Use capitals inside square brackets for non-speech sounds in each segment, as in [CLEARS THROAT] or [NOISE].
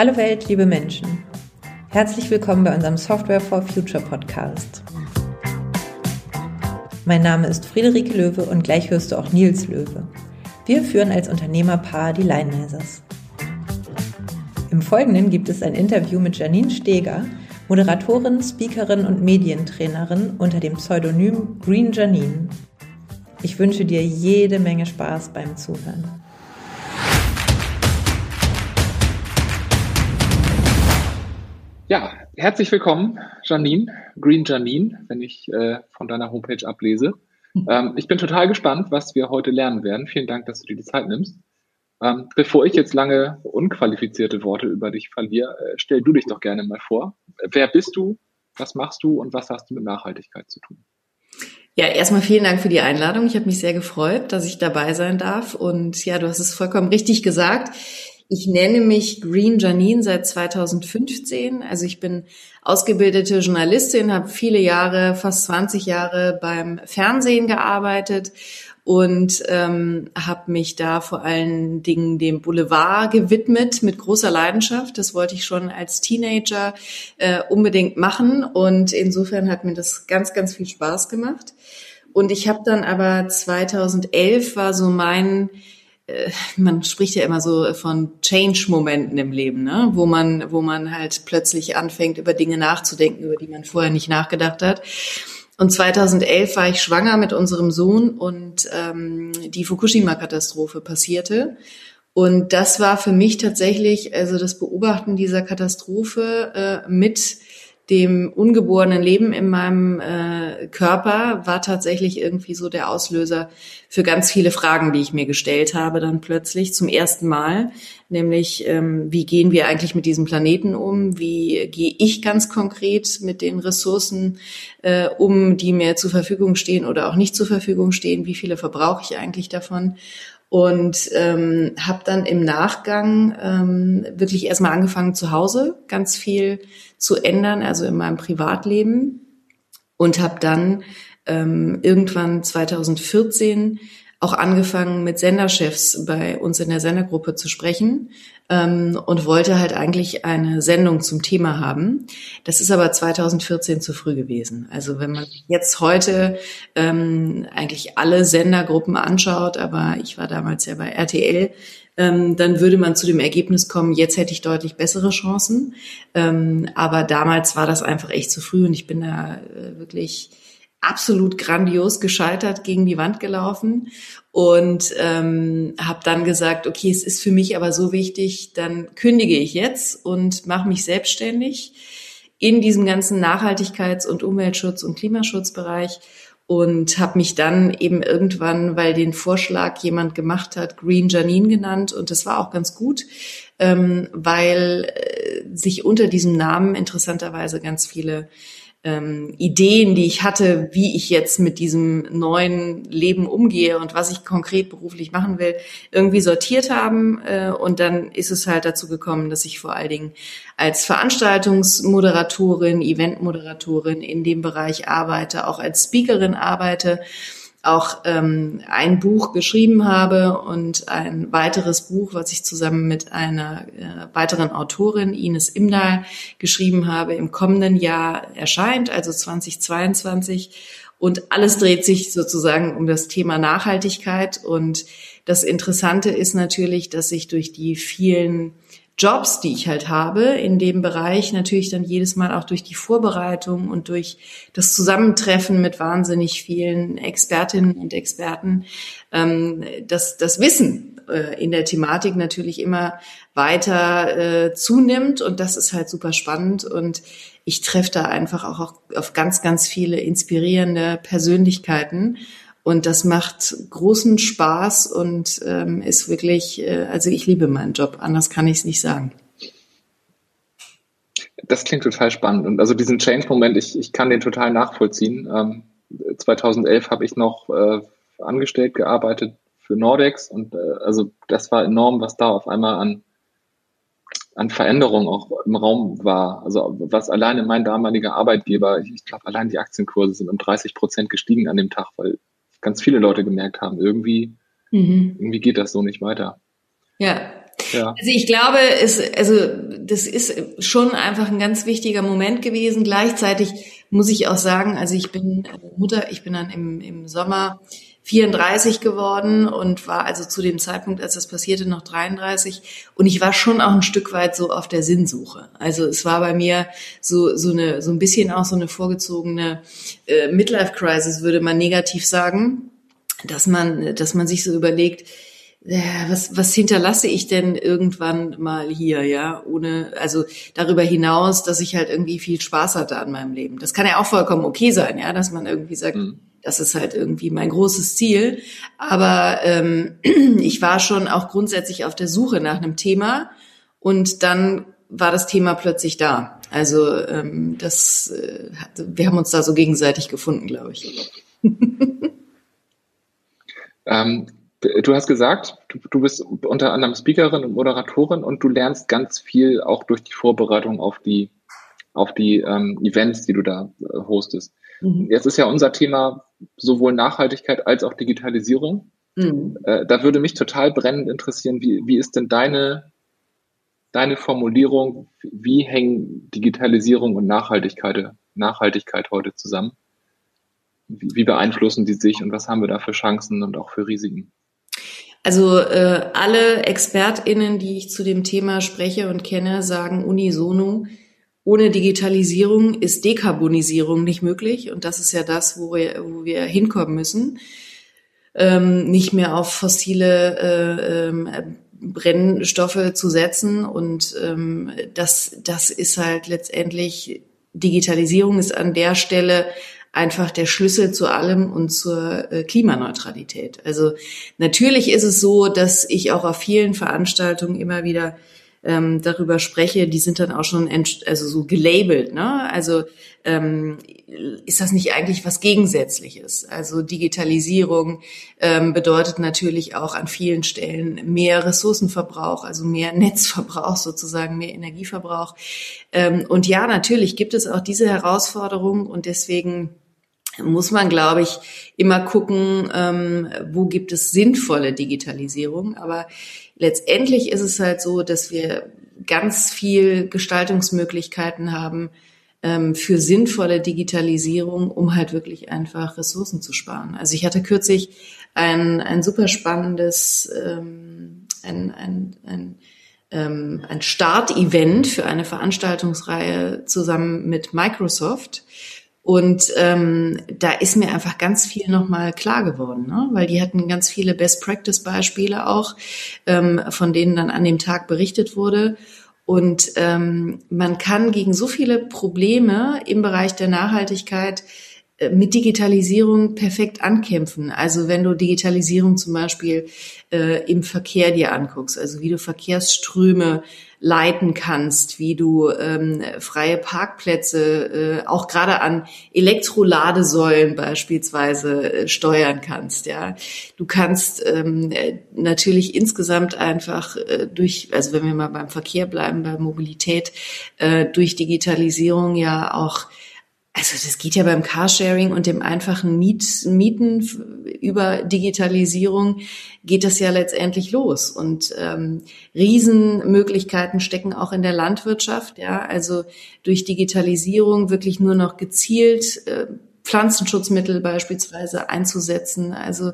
Hallo Welt, liebe Menschen. Herzlich willkommen bei unserem Software for Future Podcast. Mein Name ist Friederike Löwe und gleich hörst du auch Nils Löwe. Wir führen als Unternehmerpaar die Linenizers. Im Folgenden gibt es ein Interview mit Janine Steger, Moderatorin, Speakerin und Medientrainerin unter dem Pseudonym Green Janine. Ich wünsche dir jede Menge Spaß beim Zuhören. Ja, herzlich willkommen, Janine, Green Janine, wenn ich äh, von deiner Homepage ablese. Hm. Ähm, ich bin total gespannt, was wir heute lernen werden. Vielen Dank, dass du dir die Zeit nimmst. Ähm, bevor ich jetzt lange unqualifizierte Worte über dich verliere, äh, stell du dich doch gerne mal vor. Wer bist du? Was machst du und was hast du mit Nachhaltigkeit zu tun? Ja, erstmal vielen Dank für die Einladung. Ich habe mich sehr gefreut, dass ich dabei sein darf. Und ja, du hast es vollkommen richtig gesagt. Ich nenne mich Green Janine seit 2015. Also ich bin ausgebildete Journalistin, habe viele Jahre, fast 20 Jahre beim Fernsehen gearbeitet und ähm, habe mich da vor allen Dingen dem Boulevard gewidmet mit großer Leidenschaft. Das wollte ich schon als Teenager äh, unbedingt machen und insofern hat mir das ganz, ganz viel Spaß gemacht. Und ich habe dann aber 2011 war so mein man spricht ja immer so von Change-Momenten im Leben, ne? wo man, wo man halt plötzlich anfängt, über Dinge nachzudenken, über die man vorher nicht nachgedacht hat. Und 2011 war ich schwanger mit unserem Sohn und ähm, die Fukushima-Katastrophe passierte. Und das war für mich tatsächlich, also das Beobachten dieser Katastrophe äh, mit dem ungeborenen Leben in meinem äh, Körper war tatsächlich irgendwie so der Auslöser für ganz viele Fragen, die ich mir gestellt habe, dann plötzlich zum ersten Mal, nämlich ähm, wie gehen wir eigentlich mit diesem Planeten um? Wie gehe ich ganz konkret mit den Ressourcen äh, um, die mir zur Verfügung stehen oder auch nicht zur Verfügung stehen? Wie viele verbrauche ich eigentlich davon? Und ähm, habe dann im Nachgang ähm, wirklich erstmal angefangen zu Hause ganz viel zu ändern, also in meinem Privatleben. Und habe dann ähm, irgendwann 2014 auch angefangen mit Senderchefs bei uns in der Sendergruppe zu sprechen ähm, und wollte halt eigentlich eine Sendung zum Thema haben. Das ist aber 2014 zu früh gewesen. Also wenn man jetzt heute ähm, eigentlich alle Sendergruppen anschaut, aber ich war damals ja bei RTL, ähm, dann würde man zu dem Ergebnis kommen, jetzt hätte ich deutlich bessere Chancen. Ähm, aber damals war das einfach echt zu früh und ich bin da äh, wirklich absolut grandios gescheitert, gegen die Wand gelaufen und ähm, habe dann gesagt, okay, es ist für mich aber so wichtig, dann kündige ich jetzt und mache mich selbstständig in diesem ganzen Nachhaltigkeits- und Umweltschutz- und Klimaschutzbereich und habe mich dann eben irgendwann, weil den Vorschlag jemand gemacht hat, Green Janine genannt und das war auch ganz gut, ähm, weil äh, sich unter diesem Namen interessanterweise ganz viele ähm, Ideen, die ich hatte, wie ich jetzt mit diesem neuen Leben umgehe und was ich konkret beruflich machen will, irgendwie sortiert haben. Äh, und dann ist es halt dazu gekommen, dass ich vor allen Dingen als Veranstaltungsmoderatorin, Eventmoderatorin in dem Bereich arbeite, auch als Speakerin arbeite auch ähm, ein Buch geschrieben habe und ein weiteres Buch, was ich zusammen mit einer äh, weiteren Autorin, Ines Imdahl, geschrieben habe, im kommenden Jahr erscheint, also 2022. Und alles dreht sich sozusagen um das Thema Nachhaltigkeit. Und das Interessante ist natürlich, dass sich durch die vielen Jobs, die ich halt habe in dem Bereich, natürlich dann jedes Mal auch durch die Vorbereitung und durch das Zusammentreffen mit wahnsinnig vielen Expertinnen und Experten, ähm, das, das Wissen äh, in der Thematik natürlich immer weiter äh, zunimmt. Und das ist halt super spannend. Und ich treffe da einfach auch auf ganz, ganz viele inspirierende Persönlichkeiten und das macht großen Spaß und ähm, ist wirklich, äh, also ich liebe meinen Job, anders kann ich es nicht sagen. Das klingt total spannend. Und also diesen Change-Moment, ich, ich kann den total nachvollziehen. Ähm, 2011 habe ich noch äh, angestellt gearbeitet für Nordex und äh, also das war enorm, was da auf einmal an an Veränderungen auch im Raum war. Also was alleine mein damaliger Arbeitgeber, ich, ich glaube, allein die Aktienkurse sind um 30 Prozent gestiegen an dem Tag, weil ganz viele Leute gemerkt haben, irgendwie, mhm. irgendwie geht das so nicht weiter. Ja. Ja. Also ich glaube, es, also das ist schon einfach ein ganz wichtiger Moment gewesen. Gleichzeitig muss ich auch sagen, also ich bin Mutter, ich bin dann im, im Sommer 34 geworden und war also zu dem Zeitpunkt, als das passierte, noch 33. Und ich war schon auch ein Stück weit so auf der Sinnsuche. Also es war bei mir so, so eine, so ein bisschen auch so eine vorgezogene äh, Midlife-Crisis, würde man negativ sagen, dass man, dass man sich so überlegt, was, was hinterlasse ich denn irgendwann mal hier, ja, ohne, also darüber hinaus, dass ich halt irgendwie viel Spaß hatte an meinem Leben. Das kann ja auch vollkommen okay sein, ja, dass man irgendwie sagt, mhm. Das ist halt irgendwie mein großes Ziel. Aber ähm, [CLEARS THROAT] ich war schon auch grundsätzlich auf der Suche nach einem Thema und dann war das Thema plötzlich da. Also ähm, das, äh, wir haben uns da so gegenseitig gefunden, glaube ich. [LAUGHS] ähm, Du hast gesagt, du, du, bist unter anderem Speakerin und Moderatorin und du lernst ganz viel auch durch die Vorbereitung auf die, auf die ähm, Events, die du da äh, hostest. Mhm. Jetzt ist ja unser Thema sowohl Nachhaltigkeit als auch Digitalisierung. Mhm. Äh, da würde mich total brennend interessieren, wie, wie ist denn deine, deine Formulierung, wie hängen Digitalisierung und Nachhaltigkeit, Nachhaltigkeit heute zusammen? Wie, wie beeinflussen die sich und was haben wir da für Chancen und auch für Risiken? Also äh, alle ExpertInnen, die ich zu dem Thema spreche und kenne, sagen unisono, ohne Digitalisierung ist Dekarbonisierung nicht möglich. Und das ist ja das, wo wir, wo wir hinkommen müssen. Ähm, nicht mehr auf fossile äh, äh, Brennstoffe zu setzen. Und ähm, das, das ist halt letztendlich, Digitalisierung ist an der Stelle einfach der Schlüssel zu allem und zur äh, Klimaneutralität. Also natürlich ist es so, dass ich auch auf vielen Veranstaltungen immer wieder ähm, darüber spreche, die sind dann auch schon also so gelabelt. Ne? Also ähm, ist das nicht eigentlich was Gegensätzliches? Also Digitalisierung ähm, bedeutet natürlich auch an vielen Stellen mehr Ressourcenverbrauch, also mehr [LAUGHS] Netzverbrauch sozusagen, mehr Energieverbrauch. Ähm, und ja, natürlich gibt es auch diese Herausforderung und deswegen muss man, glaube ich, immer gucken, ähm, wo gibt es sinnvolle Digitalisierung. Aber letztendlich ist es halt so, dass wir ganz viel Gestaltungsmöglichkeiten haben ähm, für sinnvolle Digitalisierung, um halt wirklich einfach Ressourcen zu sparen. Also ich hatte kürzlich ein, ein super spannendes, ähm, ein, ein, ein ähm, ein Start-Event für eine Veranstaltungsreihe zusammen mit Microsoft. Und ähm, da ist mir einfach ganz viel nochmal klar geworden, ne? weil die hatten ganz viele Best-Practice-Beispiele auch, ähm, von denen dann an dem Tag berichtet wurde. Und ähm, man kann gegen so viele Probleme im Bereich der Nachhaltigkeit mit Digitalisierung perfekt ankämpfen. Also wenn du Digitalisierung zum Beispiel äh, im Verkehr dir anguckst, also wie du Verkehrsströme leiten kannst, wie du ähm, freie Parkplätze äh, auch gerade an Elektroladesäulen beispielsweise äh, steuern kannst. Ja, du kannst ähm, natürlich insgesamt einfach äh, durch, also wenn wir mal beim Verkehr bleiben, bei Mobilität äh, durch Digitalisierung ja auch also das geht ja beim Carsharing und dem einfachen Miet, Mieten über Digitalisierung geht das ja letztendlich los. Und ähm, Riesenmöglichkeiten stecken auch in der Landwirtschaft. Ja, also durch Digitalisierung wirklich nur noch gezielt äh, Pflanzenschutzmittel beispielsweise einzusetzen, also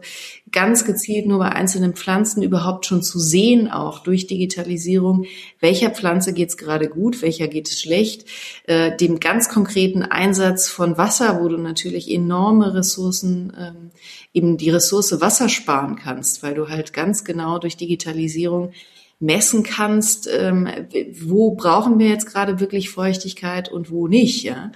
ganz gezielt nur bei einzelnen Pflanzen überhaupt schon zu sehen, auch durch Digitalisierung, welcher Pflanze geht es gerade gut, welcher geht es schlecht, äh, dem ganz konkreten Einsatz von Wasser, wo du natürlich enorme Ressourcen, ähm, eben die Ressource Wasser sparen kannst, weil du halt ganz genau durch Digitalisierung messen kannst, ähm, wo brauchen wir jetzt gerade wirklich Feuchtigkeit und wo nicht, ja.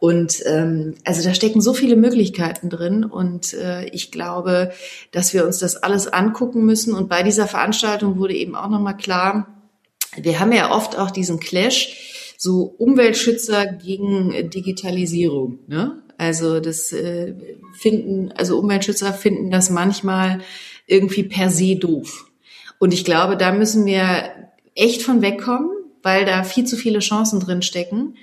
Und ähm, also da stecken so viele Möglichkeiten drin und äh, ich glaube, dass wir uns das alles angucken müssen. Und bei dieser Veranstaltung wurde eben auch nochmal klar, wir haben ja oft auch diesen Clash, so Umweltschützer gegen Digitalisierung. Ne? Also das äh, finden, also Umweltschützer finden das manchmal irgendwie per se doof. Und ich glaube, da müssen wir echt von wegkommen, weil da viel zu viele Chancen drin stecken.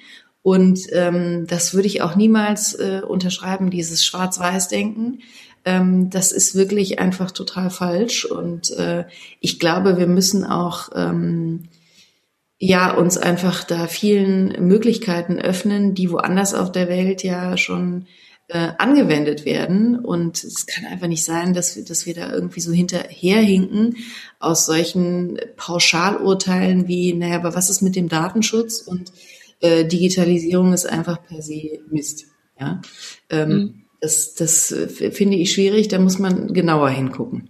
Und ähm, das würde ich auch niemals äh, unterschreiben, dieses Schwarz-Weiß-Denken. Ähm, das ist wirklich einfach total falsch. Und äh, ich glaube, wir müssen auch ähm, ja uns einfach da vielen Möglichkeiten öffnen, die woanders auf der Welt ja schon äh, angewendet werden. Und es kann einfach nicht sein, dass wir, dass wir da irgendwie so hinterherhinken aus solchen Pauschalurteilen wie, naja, aber was ist mit dem Datenschutz? Und äh, Digitalisierung ist einfach per se Mist. Ja, ähm, mhm. das, das äh, finde ich schwierig. Da muss man genauer hingucken.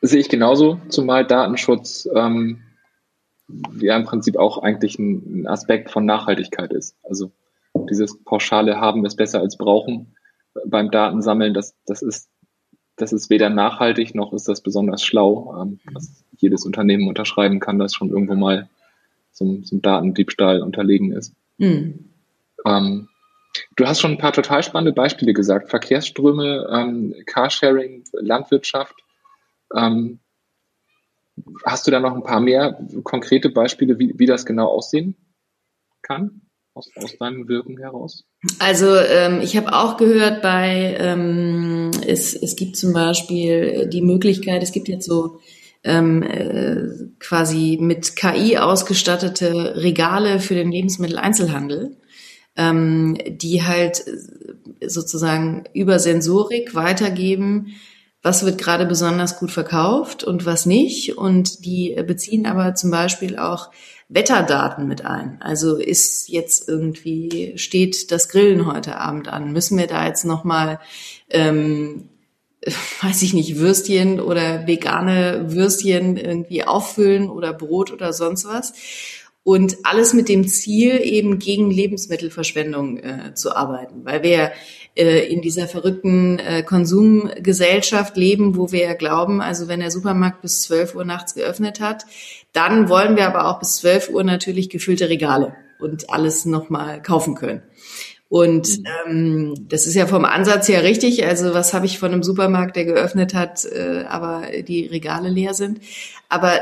Sehe ich genauso, zumal Datenschutz ähm, ja im Prinzip auch eigentlich ein, ein Aspekt von Nachhaltigkeit ist. Also dieses pauschale Haben ist besser als brauchen beim Datensammeln, das, das ist das ist weder nachhaltig noch ist das besonders schlau, ähm, was jedes Unternehmen unterschreiben kann, das schon irgendwo mal zum, zum Datendiebstahl unterlegen ist. Mhm. Ähm, du hast schon ein paar total spannende Beispiele gesagt. Verkehrsströme, ähm, Carsharing, Landwirtschaft. Ähm, hast du da noch ein paar mehr konkrete Beispiele, wie, wie das genau aussehen kann? Aus, aus deinem Wirken heraus? Also ähm, ich habe auch gehört bei, ähm, es, es gibt zum Beispiel die Möglichkeit, es gibt jetzt so ähm, äh, quasi mit KI ausgestattete Regale für den Lebensmitteleinzelhandel, ähm, die halt sozusagen über Sensorik weitergeben, was wird gerade besonders gut verkauft und was nicht. Und die beziehen aber zum Beispiel auch Wetterdaten mit ein. Also ist jetzt irgendwie, steht das Grillen heute Abend an? Müssen wir da jetzt nochmal ähm, [LAUGHS] weiß ich nicht, Würstchen oder vegane Würstchen irgendwie auffüllen oder Brot oder sonst was. Und alles mit dem Ziel, eben gegen Lebensmittelverschwendung äh, zu arbeiten, weil wir äh, in dieser verrückten äh, Konsumgesellschaft leben, wo wir ja glauben, also wenn der Supermarkt bis 12 Uhr nachts geöffnet hat, dann wollen wir aber auch bis 12 Uhr natürlich gefüllte Regale und alles nochmal kaufen können. Und mhm. ähm, das ist ja vom Ansatz her richtig. Also was habe ich von einem Supermarkt, der geöffnet hat, äh, aber die Regale leer sind. Aber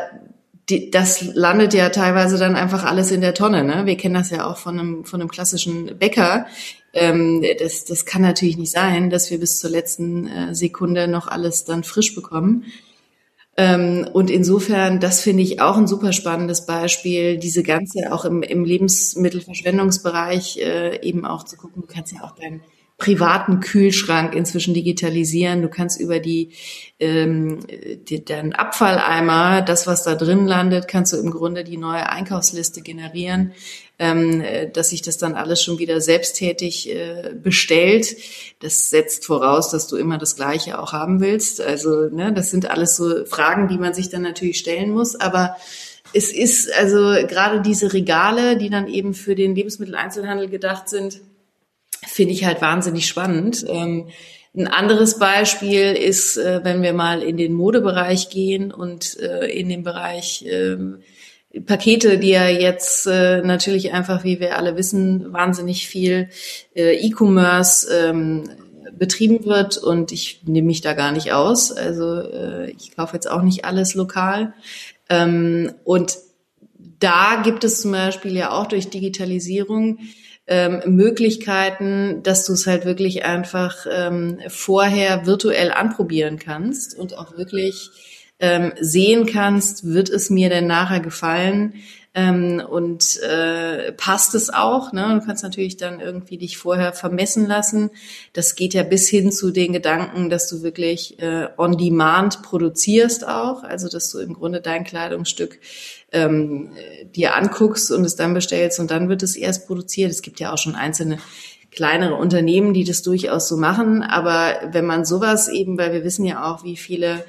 die, das landet ja teilweise dann einfach alles in der Tonne. Ne? Wir kennen das ja auch von einem, von einem klassischen Bäcker. Ähm, das, das kann natürlich nicht sein, dass wir bis zur letzten äh, Sekunde noch alles dann frisch bekommen. Ähm, und insofern, das finde ich auch ein super spannendes Beispiel, diese ganze auch im, im Lebensmittelverschwendungsbereich äh, eben auch zu gucken. Du kannst ja auch deinen privaten Kühlschrank inzwischen digitalisieren. Du kannst über die, ähm, die deinen Abfalleimer, das was da drin landet, kannst du im Grunde die neue Einkaufsliste generieren dass sich das dann alles schon wieder selbsttätig äh, bestellt. Das setzt voraus, dass du immer das Gleiche auch haben willst. Also ne, das sind alles so Fragen, die man sich dann natürlich stellen muss. Aber es ist also gerade diese Regale, die dann eben für den Lebensmitteleinzelhandel gedacht sind, finde ich halt wahnsinnig spannend. Ähm, ein anderes Beispiel ist, äh, wenn wir mal in den Modebereich gehen und äh, in den Bereich äh, Pakete, die ja jetzt äh, natürlich einfach, wie wir alle wissen, wahnsinnig viel äh, E-Commerce ähm, betrieben wird und ich nehme mich da gar nicht aus. Also äh, ich kaufe jetzt auch nicht alles lokal. Ähm, und da gibt es zum Beispiel ja auch durch Digitalisierung ähm, Möglichkeiten, dass du es halt wirklich einfach ähm, vorher virtuell anprobieren kannst und auch wirklich ähm, sehen kannst, wird es mir denn nachher gefallen ähm, und äh, passt es auch. Ne? Du kannst natürlich dann irgendwie dich vorher vermessen lassen. Das geht ja bis hin zu den Gedanken, dass du wirklich äh, on demand produzierst auch, also dass du im Grunde dein Kleidungsstück ähm, dir anguckst und es dann bestellst und dann wird es erst produziert. Es gibt ja auch schon einzelne kleinere Unternehmen, die das durchaus so machen. Aber wenn man sowas eben, weil wir wissen ja auch, wie viele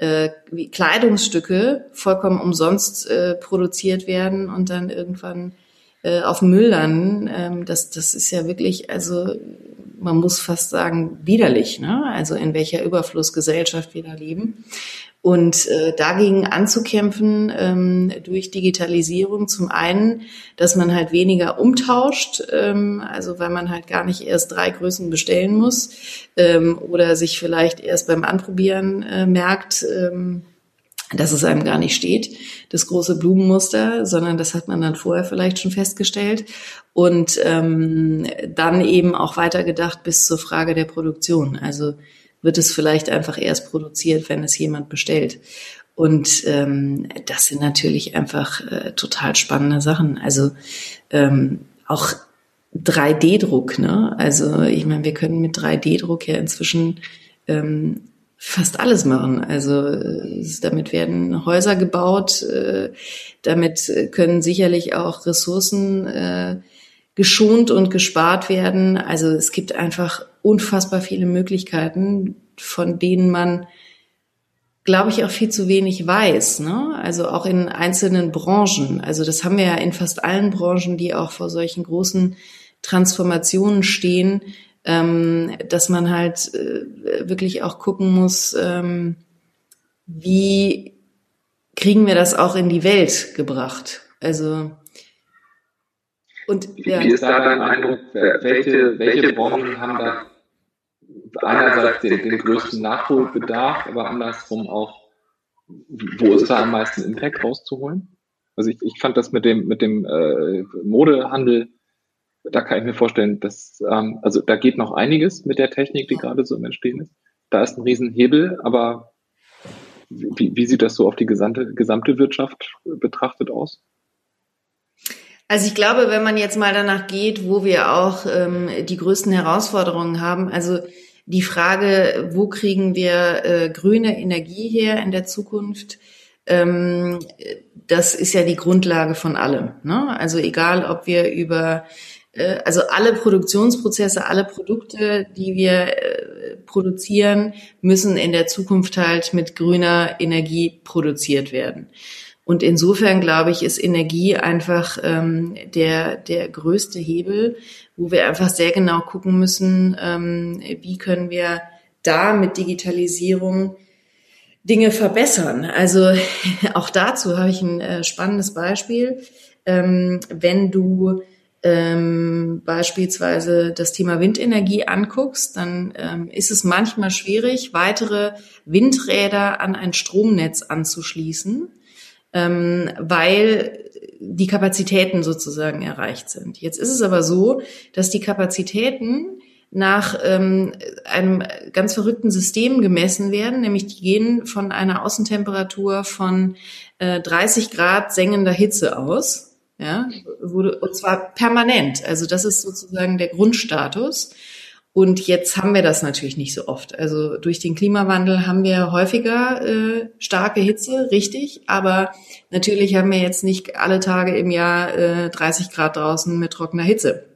äh, wie Kleidungsstücke vollkommen umsonst äh, produziert werden und dann irgendwann äh, auf Müll landen. Ähm, das, das ist ja wirklich, also man muss fast sagen, widerlich, ne? Also in welcher Überflussgesellschaft wir da leben. Und äh, dagegen anzukämpfen ähm, durch Digitalisierung zum einen, dass man halt weniger umtauscht, ähm, also weil man halt gar nicht erst drei Größen bestellen muss ähm, oder sich vielleicht erst beim Anprobieren äh, merkt, ähm, dass es einem gar nicht steht, das große Blumenmuster, sondern das hat man dann vorher vielleicht schon festgestellt und ähm, dann eben auch weitergedacht bis zur Frage der Produktion. Also wird es vielleicht einfach erst produziert, wenn es jemand bestellt. Und ähm, das sind natürlich einfach äh, total spannende Sachen. Also ähm, auch 3D-Druck, ne? Also ich meine, wir können mit 3D-Druck ja inzwischen ähm, fast alles machen. Also damit werden Häuser gebaut, äh, damit können sicherlich auch Ressourcen äh, geschont und gespart werden. Also es gibt einfach unfassbar viele Möglichkeiten, von denen man, glaube ich, auch viel zu wenig weiß. Ne? Also auch in einzelnen Branchen. Also das haben wir ja in fast allen Branchen, die auch vor solchen großen Transformationen stehen, ähm, dass man halt äh, wirklich auch gucken muss, ähm, wie kriegen wir das auch in die Welt gebracht. Also und ja. wie ist da dein Eindruck, welche, welche Branchen haben da einerseits den, den größten Nachholbedarf, aber andersrum auch, wo ist da am meisten Impact rauszuholen? Also ich, ich fand das mit dem, mit dem äh, Modehandel da kann ich mir vorstellen, dass, ähm, also da geht noch einiges mit der Technik, die gerade so im Entstehen ist. Da ist ein Riesenhebel, aber wie, wie sieht das so auf die gesamte, gesamte Wirtschaft betrachtet aus? Also ich glaube, wenn man jetzt mal danach geht, wo wir auch ähm, die größten Herausforderungen haben, also die Frage, wo kriegen wir äh, grüne Energie her in der Zukunft, ähm, das ist ja die Grundlage von allem. Ne? Also egal, ob wir über äh, also alle Produktionsprozesse, alle Produkte, die wir äh, produzieren, müssen in der Zukunft halt mit grüner Energie produziert werden. Und insofern glaube ich, ist Energie einfach ähm, der, der größte Hebel, wo wir einfach sehr genau gucken müssen, ähm, wie können wir da mit Digitalisierung Dinge verbessern. Also [LAUGHS] auch dazu habe ich ein äh, spannendes Beispiel. Ähm, wenn du ähm, beispielsweise das Thema Windenergie anguckst, dann ist es manchmal schwierig, weitere Windräder an ein Stromnetz anzuschließen, ähm, weil die Kapazitäten sozusagen erreicht sind. Jetzt ist es aber so, dass die Kapazitäten nach ähm, einem ganz verrückten System gemessen werden, nämlich die gehen von einer Außentemperatur von äh, 30 Grad sengender Hitze aus ja, wurde, und zwar permanent. Also das ist sozusagen der Grundstatus. Und jetzt haben wir das natürlich nicht so oft. Also durch den Klimawandel haben wir häufiger äh, starke Hitze, richtig. Aber natürlich haben wir jetzt nicht alle Tage im Jahr äh, 30 Grad draußen mit trockener Hitze.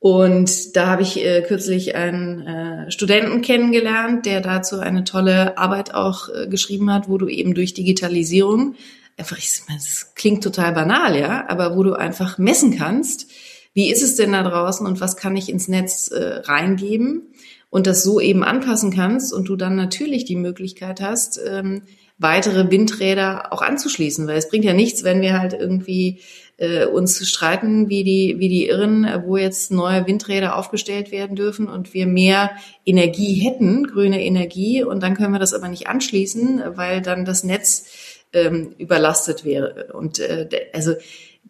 Und da habe ich äh, kürzlich einen äh, Studenten kennengelernt, der dazu eine tolle Arbeit auch äh, geschrieben hat, wo du eben durch Digitalisierung einfach, ich meine, das klingt total banal, ja, aber wo du einfach messen kannst, wie ist es denn da draußen und was kann ich ins Netz äh, reingeben und das so eben anpassen kannst und du dann natürlich die Möglichkeit hast, ähm, weitere Windräder auch anzuschließen, weil es bringt ja nichts, wenn wir halt irgendwie äh, uns streiten wie die wie die Irren, äh, wo jetzt neue Windräder aufgestellt werden dürfen und wir mehr Energie hätten, grüne Energie und dann können wir das aber nicht anschließen, weil dann das Netz ähm, überlastet wäre. Und äh, also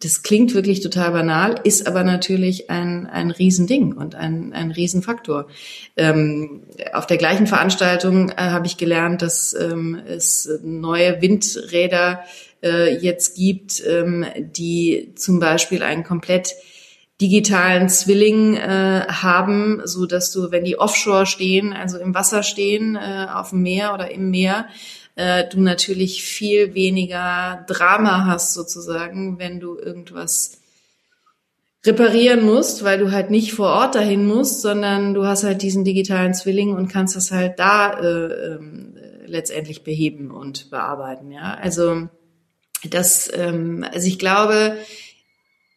das klingt wirklich total banal, ist aber natürlich ein, ein Riesending und ein, ein Riesenfaktor. Ähm, auf der gleichen Veranstaltung äh, habe ich gelernt, dass ähm, es neue Windräder äh, jetzt gibt, ähm, die zum Beispiel einen komplett digitalen Zwilling äh, haben, so dass du, wenn die offshore stehen, also im Wasser stehen, äh, auf dem Meer oder im Meer, äh, du natürlich viel weniger Drama hast sozusagen, wenn du irgendwas reparieren musst, weil du halt nicht vor Ort dahin musst, sondern du hast halt diesen digitalen Zwilling und kannst das halt da äh, äh, letztendlich beheben und bearbeiten. Ja, also das, ähm, also ich glaube,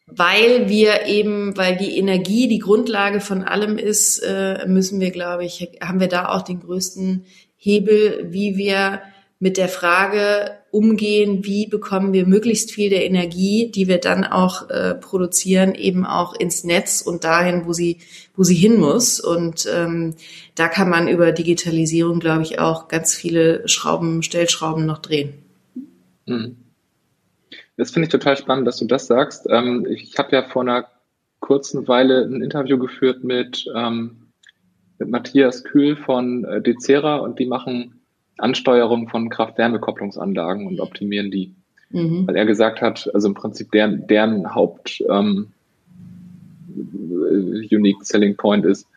weil wir eben, weil die Energie die Grundlage von allem ist, äh, müssen wir, glaube ich, haben wir da auch den größten Hebel, wie wir mit der Frage umgehen, wie bekommen wir möglichst viel der Energie, die wir dann auch äh, produzieren, eben auch ins Netz und dahin, wo sie, wo sie hin muss. Und ähm, da kann man über Digitalisierung, glaube ich, auch ganz viele Schrauben, Stellschrauben noch drehen. Mhm. Das finde ich total spannend, dass du das sagst. Ähm, ich habe ja vor einer kurzen Weile ein Interview geführt mit, ähm, mit Matthias Kühl von äh, Decera und die machen Ansteuerung von Kraft-Wärme-Kopplungsanlagen und optimieren die. Mhm. Weil er gesagt hat, also im Prinzip deren, deren Haupt ähm, Unique Selling Point ist,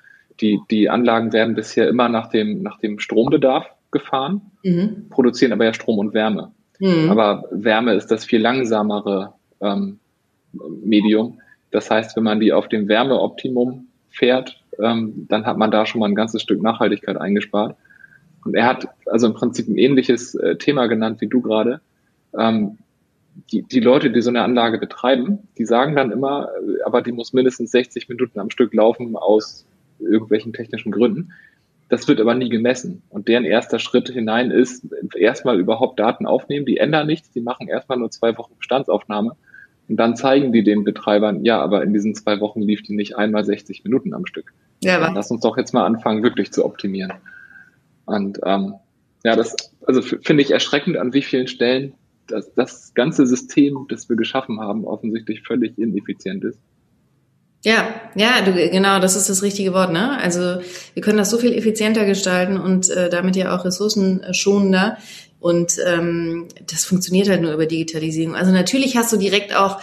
die, die Anlagen werden bisher immer nach dem, nach dem Strombedarf gefahren, mhm. produzieren aber ja Strom und Wärme. Mhm. Aber Wärme ist das viel langsamere ähm, Medium. Das heißt, wenn man die auf dem Wärmeoptimum fährt, ähm, dann hat man da schon mal ein ganzes Stück Nachhaltigkeit eingespart. Und er hat also im Prinzip ein ähnliches äh, Thema genannt wie du gerade. Ähm, die, die Leute, die so eine Anlage betreiben, die sagen dann immer, äh, aber die muss mindestens 60 Minuten am Stück laufen aus irgendwelchen technischen Gründen. Das wird aber nie gemessen. Und deren erster Schritt hinein ist, erstmal überhaupt Daten aufnehmen. Die ändern nichts, die machen erstmal nur zwei Wochen Bestandsaufnahme. Und dann zeigen die den Betreibern, ja, aber in diesen zwei Wochen lief die nicht einmal 60 Minuten am Stück. Ja, aber. Lass uns doch jetzt mal anfangen, wirklich zu optimieren. Und ähm, ja, das also finde ich erschreckend, an wie vielen Stellen das, das ganze System, das wir geschaffen haben, offensichtlich völlig ineffizient ist. Ja, ja, du, genau, das ist das richtige Wort, ne? Also wir können das so viel effizienter gestalten und äh, damit ja auch ressourcenschonender. Und ähm, das funktioniert halt nur über Digitalisierung. Also natürlich hast du direkt auch äh,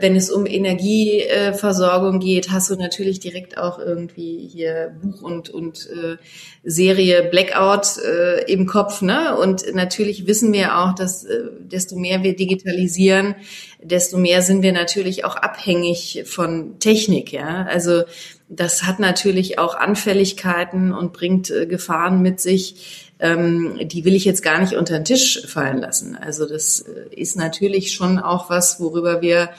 wenn es um Energieversorgung geht, hast du natürlich direkt auch irgendwie hier Buch und, und äh, Serie Blackout äh, im Kopf. Ne? Und natürlich wissen wir auch, dass äh, desto mehr wir digitalisieren, desto mehr sind wir natürlich auch abhängig von Technik. Ja, also das hat natürlich auch Anfälligkeiten und bringt äh, Gefahren mit sich ähm, die will ich jetzt gar nicht unter den Tisch fallen lassen. Also das äh, ist natürlich schon auch was, worüber wir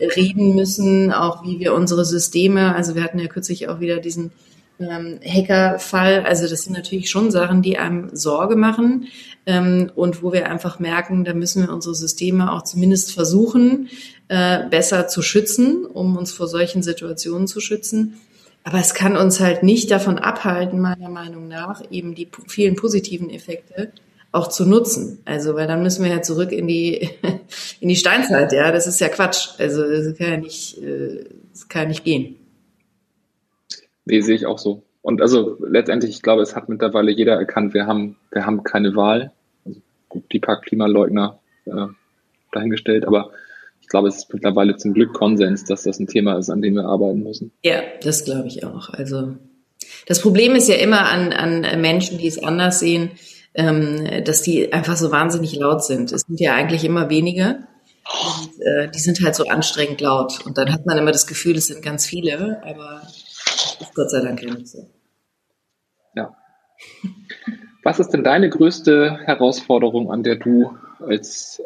reden müssen, auch wie wir unsere Systeme, also wir hatten ja kürzlich auch wieder diesen ähm, Hacker-Fall, also das sind natürlich schon Sachen, die einem Sorge machen ähm, und wo wir einfach merken, da müssen wir unsere Systeme auch zumindest versuchen, äh, besser zu schützen, um uns vor solchen Situationen zu schützen. Aber es kann uns halt nicht davon abhalten, meiner Meinung nach, eben die vielen positiven Effekte auch zu nutzen. Also, weil dann müssen wir ja zurück in die, [LAUGHS] in die Steinzeit, ja. Das ist ja Quatsch. Also, das kann ja nicht, äh, das kann ja nicht gehen. Nee, sehe ich auch so. Und also letztendlich, ich glaube, es hat mittlerweile jeder erkannt, wir haben, wir haben keine Wahl. Also die paar Klimaleugner äh, dahingestellt, aber glaube, es ist mittlerweile zum Glück Konsens, dass das ein Thema ist, an dem wir arbeiten müssen. Ja, das glaube ich auch. Also das Problem ist ja immer an, an Menschen, die es anders sehen, ähm, dass die einfach so wahnsinnig laut sind. Es sind ja eigentlich immer wenige. Und äh, die sind halt so anstrengend laut. Und dann hat man immer das Gefühl, es sind ganz viele, aber ist Gott sei Dank ja nicht so. Ja. Was ist denn deine größte Herausforderung, an der du als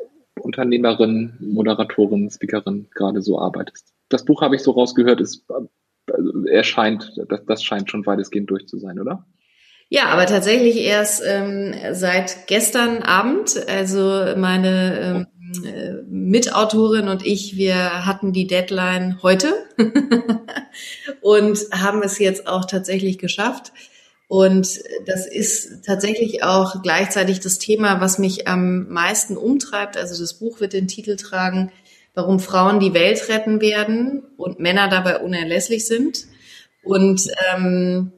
Unternehmerin, Moderatorin, Speakerin gerade so arbeitest. Das Buch habe ich so rausgehört, ist, also erscheint, das, das scheint schon weitestgehend durch zu sein, oder? Ja, aber tatsächlich erst ähm, seit gestern Abend. Also meine ähm, äh, Mitautorin und ich, wir hatten die Deadline heute [LAUGHS] und haben es jetzt auch tatsächlich geschafft. Und das ist tatsächlich auch gleichzeitig das Thema, was mich am meisten umtreibt. Also das Buch wird den Titel tragen, warum Frauen die Welt retten werden und Männer dabei unerlässlich sind. Und ähm,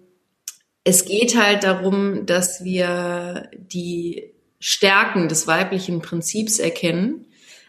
es geht halt darum, dass wir die Stärken des weiblichen Prinzips erkennen.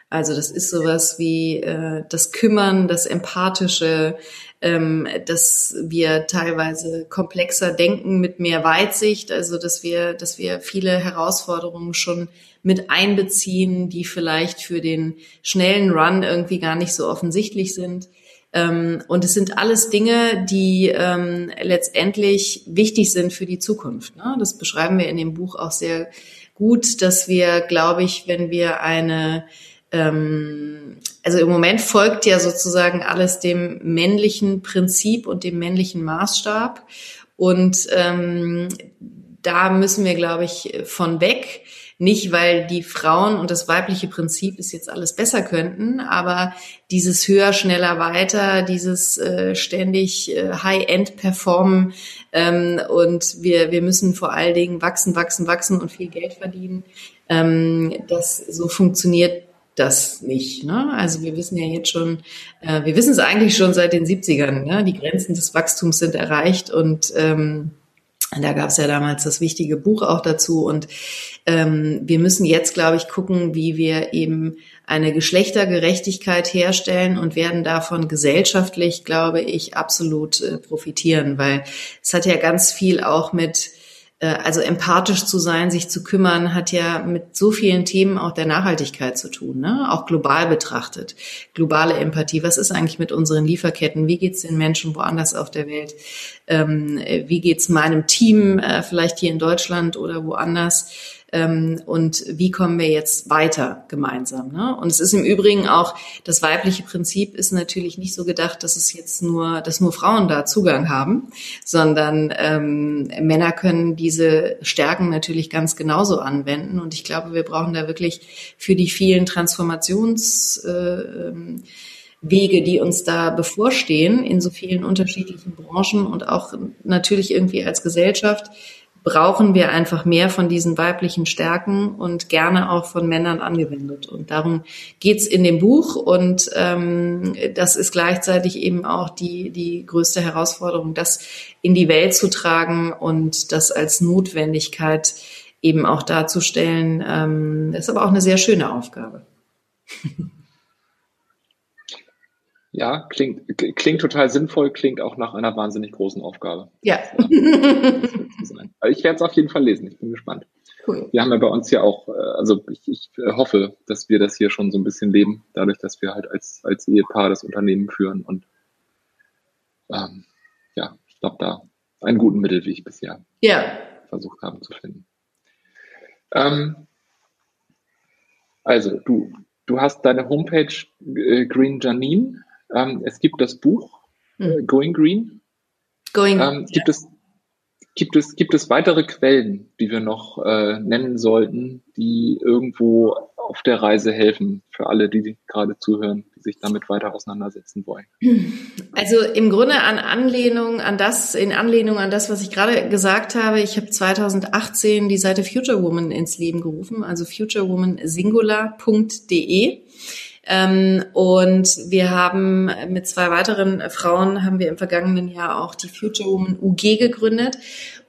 Also das ist sowas wie äh, das Kümmern, das Empathische, ähm, dass wir teilweise komplexer denken mit mehr Weitsicht, also dass wir, dass wir viele Herausforderungen schon mit einbeziehen, die vielleicht für den schnellen Run irgendwie gar nicht so offensichtlich sind. Ähm, und es sind alles Dinge, die ähm, letztendlich wichtig sind für die Zukunft. Ne? Das beschreiben wir in dem Buch auch sehr gut, dass wir, glaube ich, wenn wir eine ähm, also im Moment folgt ja sozusagen alles dem männlichen Prinzip und dem männlichen Maßstab. Und ähm, da müssen wir, glaube ich, von weg. Nicht, weil die Frauen und das weibliche Prinzip es jetzt alles besser könnten, aber dieses höher, schneller, weiter, dieses äh, ständig äh, High-End-Performen ähm, und wir, wir müssen vor allen Dingen wachsen, wachsen, wachsen und viel Geld verdienen. Ähm, das so funktioniert das nicht. Ne? Also wir wissen ja jetzt schon, äh, wir wissen es eigentlich schon seit den 70ern, ne? die Grenzen des Wachstums sind erreicht und ähm, da gab es ja damals das wichtige Buch auch dazu. Und ähm, wir müssen jetzt, glaube ich, gucken, wie wir eben eine Geschlechtergerechtigkeit herstellen und werden davon gesellschaftlich, glaube ich, absolut äh, profitieren, weil es hat ja ganz viel auch mit also empathisch zu sein, sich zu kümmern, hat ja mit so vielen Themen auch der Nachhaltigkeit zu tun, ne? auch global betrachtet. Globale Empathie, was ist eigentlich mit unseren Lieferketten? Wie geht's den Menschen woanders auf der Welt? Ähm, wie geht's meinem Team, äh, vielleicht hier in Deutschland oder woanders? Ähm, und wie kommen wir jetzt weiter gemeinsam. Ne? Und es ist im Übrigen auch, das weibliche Prinzip ist natürlich nicht so gedacht, dass es jetzt nur, dass nur Frauen da Zugang haben, sondern ähm, Männer können diese Stärken natürlich ganz genauso anwenden. Und ich glaube, wir brauchen da wirklich für die vielen Transformations äh, Wege, die uns da bevorstehen in so vielen unterschiedlichen Branchen und auch natürlich irgendwie als Gesellschaft, brauchen wir einfach mehr von diesen weiblichen Stärken und gerne auch von Männern angewendet. Und darum geht's in dem Buch und ähm, das ist gleichzeitig eben auch die, die größte Herausforderung, das in die Welt zu tragen und das als Notwendigkeit eben auch darzustellen. Ähm, ist aber auch eine sehr schöne Aufgabe. Ja, klingt, klingt total sinnvoll, klingt auch nach einer wahnsinnig großen Aufgabe. Ja. [LAUGHS] Also ich werde es auf jeden Fall lesen, ich bin gespannt. Cool. Wir haben ja bei uns ja auch, äh, also ich, ich hoffe, dass wir das hier schon so ein bisschen leben, dadurch, dass wir halt als, als Ehepaar das Unternehmen führen und ähm, ja, ich glaube da einen guten Mittelweg bisher ja. versucht haben zu finden. Ähm, also du, du hast deine Homepage äh, Green Janine ähm, es gibt das Buch äh, Going Green. Going. Ähm, gibt ja. es gibt es gibt es weitere Quellen, die wir noch äh, nennen sollten, die irgendwo auf der Reise helfen für alle, die, gerade zuhören, die sich damit weiter auseinandersetzen wollen? Also im Grunde an Anlehnung an das, in Anlehnung an das, was ich gerade gesagt habe, ich habe 2018 die Seite Future Woman ins Leben gerufen, also futurewomansingular.de. Ähm, und wir haben mit zwei weiteren Frauen haben wir im vergangenen Jahr auch die Future Woman UG gegründet.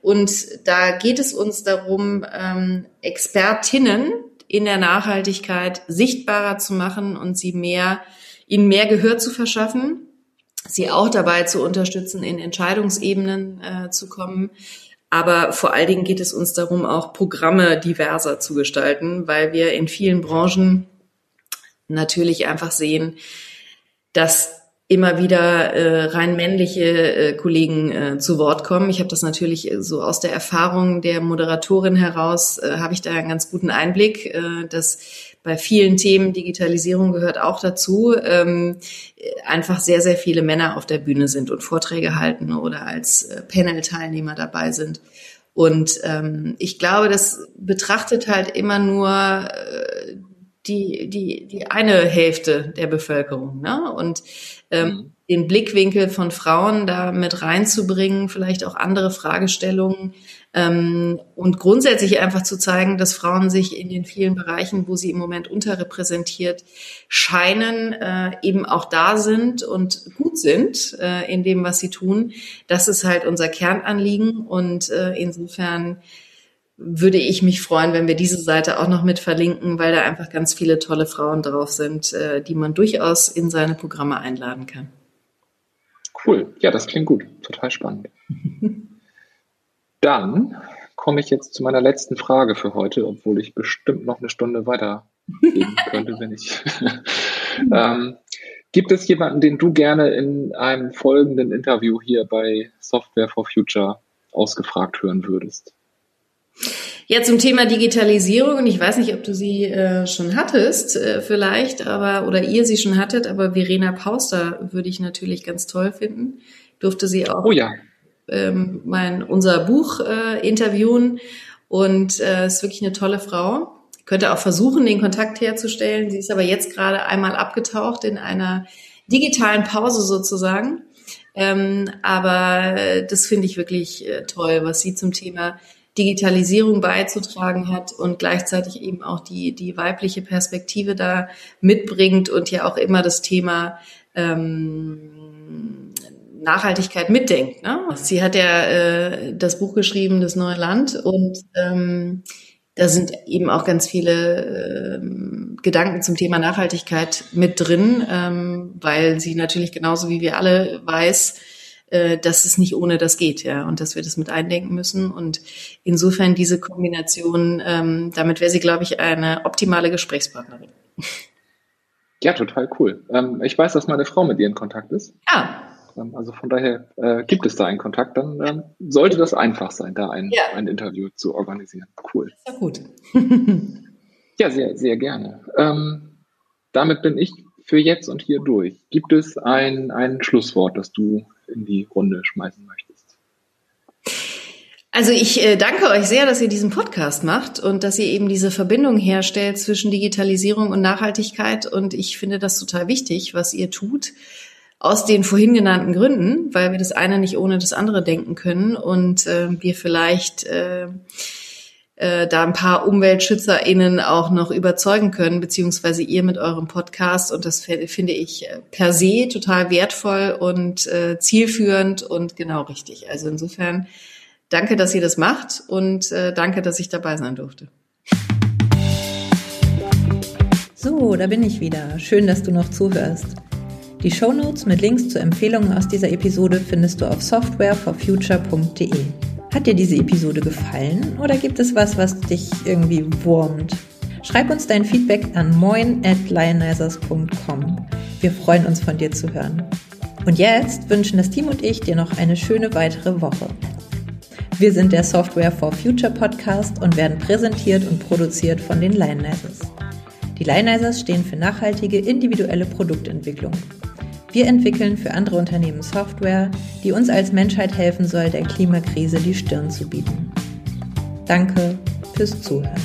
Und da geht es uns darum, ähm, Expertinnen in der Nachhaltigkeit sichtbarer zu machen und sie mehr, ihnen mehr Gehör zu verschaffen, sie auch dabei zu unterstützen, in Entscheidungsebenen äh, zu kommen. Aber vor allen Dingen geht es uns darum, auch Programme diverser zu gestalten, weil wir in vielen Branchen natürlich einfach sehen, dass immer wieder äh, rein männliche äh, Kollegen äh, zu Wort kommen. Ich habe das natürlich äh, so aus der Erfahrung der Moderatorin heraus, äh, habe ich da einen ganz guten Einblick, äh, dass bei vielen Themen, Digitalisierung gehört auch dazu, ähm, einfach sehr, sehr viele Männer auf der Bühne sind und Vorträge halten oder als äh, Panel-Teilnehmer dabei sind. Und ähm, ich glaube, das betrachtet halt immer nur äh, die, die, die eine Hälfte der Bevölkerung. Ne? Und ähm, mhm. den Blickwinkel von Frauen da mit reinzubringen, vielleicht auch andere Fragestellungen ähm, und grundsätzlich einfach zu zeigen, dass Frauen sich in den vielen Bereichen, wo sie im Moment unterrepräsentiert scheinen, äh, eben auch da sind und gut sind äh, in dem, was sie tun. Das ist halt unser Kernanliegen und äh, insofern würde ich mich freuen, wenn wir diese Seite auch noch mit verlinken, weil da einfach ganz viele tolle Frauen drauf sind, äh, die man durchaus in seine Programme einladen kann. Cool. Ja, das klingt gut. Total spannend. [LAUGHS] Dann komme ich jetzt zu meiner letzten Frage für heute, obwohl ich bestimmt noch eine Stunde weiter gehen [LAUGHS] könnte, wenn ich. [LAUGHS] ähm, gibt es jemanden, den du gerne in einem folgenden Interview hier bei Software for Future ausgefragt hören würdest? Ja, zum Thema Digitalisierung, und ich weiß nicht, ob du sie äh, schon hattest, äh, vielleicht, aber, oder ihr sie schon hattet, aber Verena Pauster würde ich natürlich ganz toll finden. Durfte sie auch oh ja. ähm, mein, unser Buch äh, interviewen und äh, ist wirklich eine tolle Frau. könnte auch versuchen, den Kontakt herzustellen. Sie ist aber jetzt gerade einmal abgetaucht in einer digitalen Pause sozusagen. Ähm, aber das finde ich wirklich äh, toll, was sie zum Thema Digitalisierung beizutragen hat und gleichzeitig eben auch die, die weibliche Perspektive da mitbringt und ja auch immer das Thema ähm, Nachhaltigkeit mitdenkt. Ne? Sie hat ja äh, das Buch geschrieben, Das neue Land, und ähm, da sind eben auch ganz viele ähm, Gedanken zum Thema Nachhaltigkeit mit drin, ähm, weil sie natürlich genauso wie wir alle weiß, äh, dass es nicht ohne das geht, ja, und dass wir das mit eindenken müssen. Und insofern diese Kombination, ähm, damit wäre sie, glaube ich, eine optimale Gesprächspartnerin. Ja, total cool. Ähm, ich weiß, dass meine Frau mit ihr in Kontakt ist. Ah. Ähm, also von daher äh, gibt es da einen Kontakt. Dann ähm, sollte das einfach sein, da ein, ja. ein Interview zu organisieren. Cool. Sehr gut. [LAUGHS] ja, sehr, sehr gerne. Ähm, damit bin ich für jetzt und hier durch. Gibt es ein, ein Schlusswort, das du in die Runde schmeißen möchtest? Also ich äh, danke euch sehr, dass ihr diesen Podcast macht und dass ihr eben diese Verbindung herstellt zwischen Digitalisierung und Nachhaltigkeit. Und ich finde das total wichtig, was ihr tut, aus den vorhin genannten Gründen, weil wir das eine nicht ohne das andere denken können und äh, wir vielleicht äh, äh, da ein paar UmweltschützerInnen auch noch überzeugen können, beziehungsweise ihr mit eurem Podcast. Und das finde ich äh, per se total wertvoll und äh, zielführend und genau richtig. Also insofern danke, dass ihr das macht und äh, danke, dass ich dabei sein durfte. So, da bin ich wieder. Schön, dass du noch zuhörst. Die Shownotes mit Links zu Empfehlungen aus dieser Episode findest du auf softwareforfuture.de. Hat dir diese Episode gefallen oder gibt es was, was dich irgendwie wurmt? Schreib uns dein Feedback an moin at lionizers.com. Wir freuen uns von dir zu hören. Und jetzt wünschen das Team und ich dir noch eine schöne weitere Woche. Wir sind der Software for Future Podcast und werden präsentiert und produziert von den Lionizers. Die Lionizers stehen für nachhaltige individuelle Produktentwicklung. Wir entwickeln für andere Unternehmen Software, die uns als Menschheit helfen soll, der Klimakrise die Stirn zu bieten. Danke fürs Zuhören.